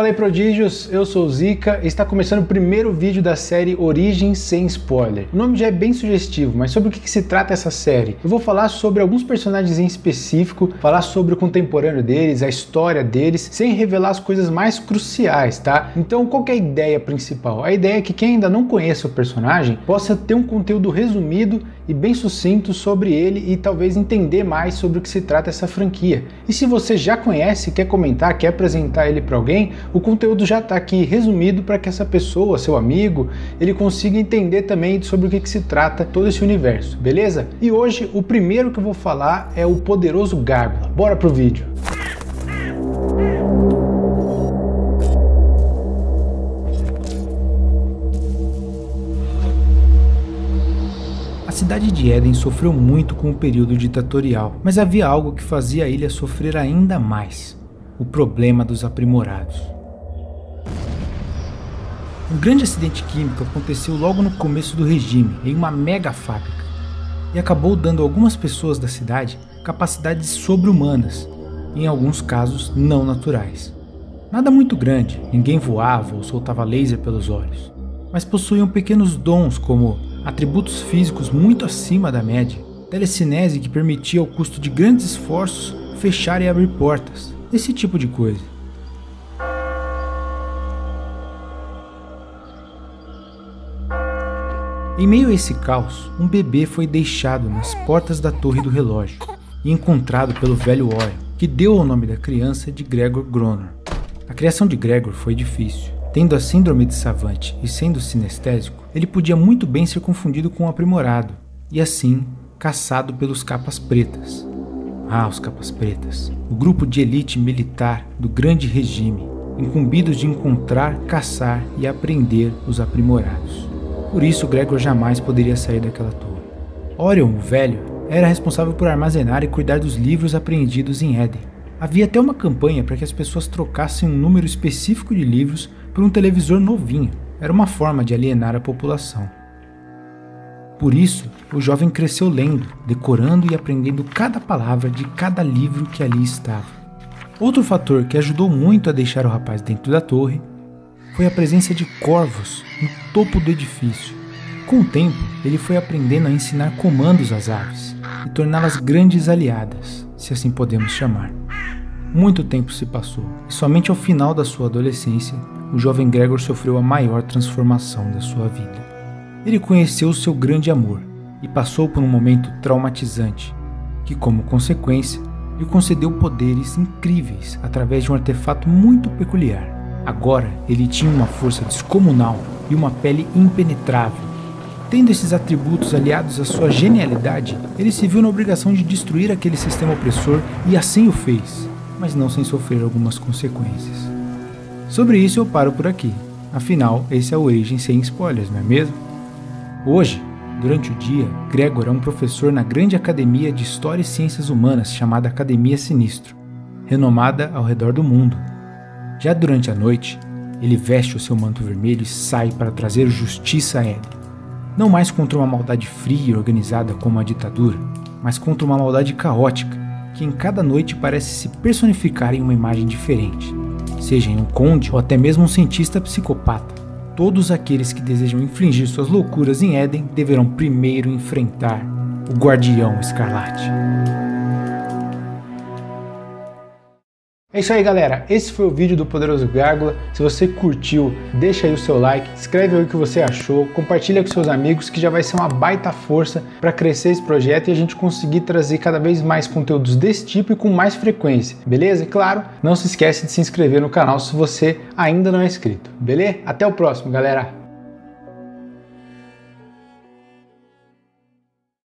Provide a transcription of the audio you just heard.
Fala aí prodígios, eu sou o Zika e está começando o primeiro vídeo da série Origem sem spoiler. O nome já é bem sugestivo, mas sobre o que, que, se trata essa série? Eu vou falar sobre alguns personagens em específico, falar sobre o contemporâneo deles, a história deles, sem revelar as coisas mais cruciais, tá? Então qual é a ideia principal? A ideia é que quem ainda não conhece o personagem possa ter um conteúdo resumido e bem sucinto sobre ele e talvez entender mais sobre o que se trata essa franquia. E se você já conhece, quer comentar, quer apresentar ele para alguém, o conteúdo já está aqui resumido para que essa pessoa, seu amigo, ele consiga entender também sobre o que, que se trata todo esse universo, beleza? E hoje o primeiro que eu vou falar é o poderoso Gárgula. Bora pro vídeo. Cidade de Éden sofreu muito com o período ditatorial, mas havia algo que fazia a ilha sofrer ainda mais: o problema dos aprimorados. Um grande acidente químico aconteceu logo no começo do regime, em uma mega fábrica, e acabou dando a algumas pessoas da cidade capacidades sobre-humanas, em alguns casos não naturais. Nada muito grande, ninguém voava ou soltava laser pelos olhos, mas possuíam pequenos dons como atributos físicos muito acima da média, telecinese que permitia ao custo de grandes esforços fechar e abrir portas, esse tipo de coisa. Em meio a esse caos, um bebê foi deixado nas portas da torre do relógio e encontrado pelo velho Orion, que deu o nome da criança de Gregor Gronor. A criação de Gregor foi difícil. Tendo a síndrome de Savant e sendo sinestésico, ele podia muito bem ser confundido com um aprimorado e assim caçado pelos capas pretas. Ah, os capas pretas, o grupo de elite militar do grande regime, incumbidos de encontrar, caçar e apreender os aprimorados. Por isso, Gregor jamais poderia sair daquela torre. Orion, o velho, era responsável por armazenar e cuidar dos livros apreendidos em Éden. Havia até uma campanha para que as pessoas trocassem um número específico de livros por um televisor novinho. Era uma forma de alienar a população. Por isso, o jovem cresceu lendo, decorando e aprendendo cada palavra de cada livro que ali estava. Outro fator que ajudou muito a deixar o rapaz dentro da torre foi a presença de corvos no topo do edifício. Com o tempo, ele foi aprendendo a ensinar comandos às aves e torná-las grandes aliadas, se assim podemos chamar. Muito tempo se passou, e somente ao final da sua adolescência, o jovem Gregor sofreu a maior transformação da sua vida. Ele conheceu seu grande amor e passou por um momento traumatizante, que, como consequência, lhe concedeu poderes incríveis através de um artefato muito peculiar Agora ele tinha uma força descomunal e uma pele impenetrável. Tendo esses atributos aliados à sua genialidade, ele se viu na obrigação de destruir aquele sistema opressor e assim o fez, mas não sem sofrer algumas consequências. Sobre isso eu paro por aqui, afinal, esse é a origem sem spoilers, não é mesmo? Hoje, durante o dia, Gregor é um professor na grande academia de História e Ciências Humanas chamada Academia Sinistro, renomada ao redor do mundo. Já durante a noite, ele veste o seu manto vermelho e sai para trazer justiça a Éden. Não mais contra uma maldade fria e organizada como a ditadura, mas contra uma maldade caótica, que em cada noite parece se personificar em uma imagem diferente. Seja em um conde ou até mesmo um cientista psicopata, todos aqueles que desejam infligir suas loucuras em Éden deverão primeiro enfrentar o Guardião Escarlate. É isso aí, galera. Esse foi o vídeo do Poderoso Gárgula. Se você curtiu, deixa aí o seu like, escreve aí o que você achou, compartilha com seus amigos, que já vai ser uma baita força para crescer esse projeto e a gente conseguir trazer cada vez mais conteúdos desse tipo e com mais frequência, beleza? E claro, não se esquece de se inscrever no canal se você ainda não é inscrito, beleza? Até o próximo, galera.